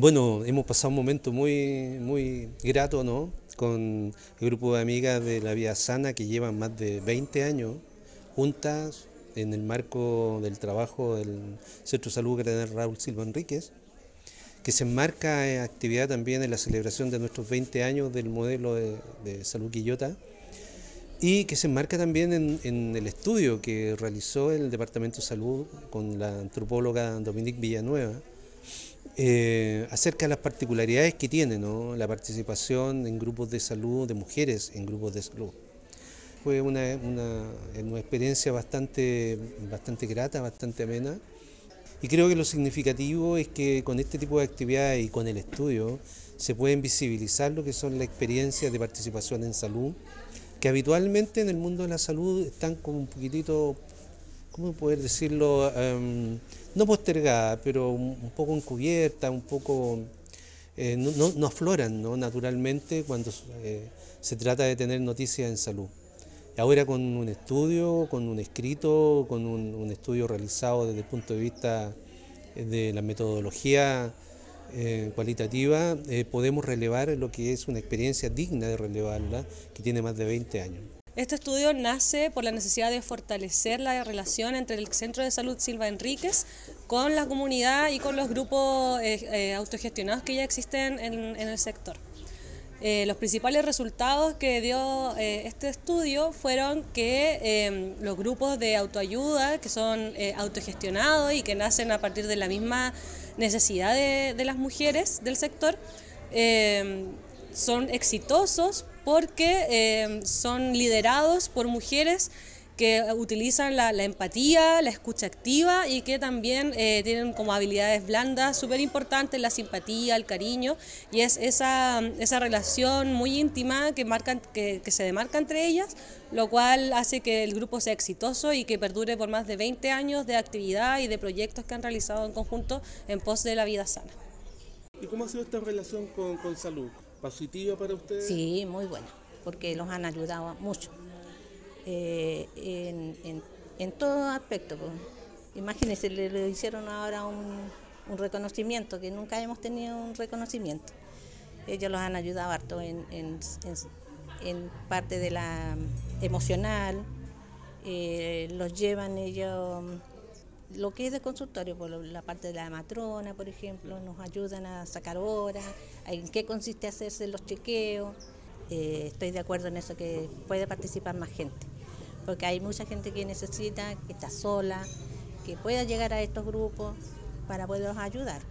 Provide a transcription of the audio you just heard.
Bueno, hemos pasado un momento muy, muy grato, ¿no? Con el grupo de amigas de la Vida Sana que llevan más de 20 años juntas en el marco del trabajo del Centro de Salud Cardenal Raúl Silva Enríquez, que se enmarca en actividad también en la celebración de nuestros 20 años del modelo de, salud Quillota y que se enmarca también en, en, el estudio que realizó el Departamento de Salud con la antropóloga Dominique Villanueva eh, acerca de las particularidades que tiene la participación en grupos de salud, de mujeres en grupos de salud. Fue una, una, una experiencia bastante, bastante grata, bastante amena. Y creo que lo significativo es que con este tipo de actividades y con el estudio se pueden visibilizar lo que son las experiencias de participación en salud, que habitualmente en el mundo de la salud están como un poquitito, ¿cómo poder decirlo? Um, no postergada, pero un poco encubierta, un poco... Eh, no, afloran ¿no? naturalmente cuando eh, se trata de tener noticias en salud. Ahora con un estudio, con un escrito, con un, estudio realizado desde el punto de vista de la metodología eh, cualitativa, podemos relevar lo que es una experiencia digna de relevarla, que tiene más de 20 años. Este estudio nace por la necesidad de fortalecer la relación entre el Centro de Salud Silva Enríquez con la comunidad y con los grupos eh, eh, autogestionados que ya existen en, el sector. Eh, los principales resultados que dio este estudio fueron que eh, los grupos de autoayuda, que son autogestionados y que nacen a partir de la misma necesidad de, de las mujeres del sector, son exitosos porque son liderados por mujeres que utilizan la, empatía, la escucha activa y que también eh, tienen como habilidades blandas súper importantes la simpatía, el cariño y es esa, esa relación muy íntima que, marcan, que, que se demarca entre ellas, lo cual hace que el grupo sea exitoso y que perdure por más de 20 años de actividad y de proyectos que han realizado en conjunto en pos de la vida sana. ¿Y cómo ha sido esta relación con, con salud? ¿Positiva para ustedes? Sí, muy buena, porque los han ayudado mucho eh, en, en, en, todo aspecto. Imagínense, le, hicieron ahora un, un, reconocimiento, que nunca hemos tenido un reconocimiento. Ellos los han ayudado harto en, en, en parte de la emocional, eh, los llevan ellos, lo que es de consultorio, por la parte de la matrona, por ejemplo, nos ayudan a sacar horas, en qué consiste hacerse los chequeos. Eh, estoy de acuerdo en eso, que puede participar más gente porque hay mucha gente que necesita, que está sola, que pueda llegar a estos grupos para poderlos ayudar.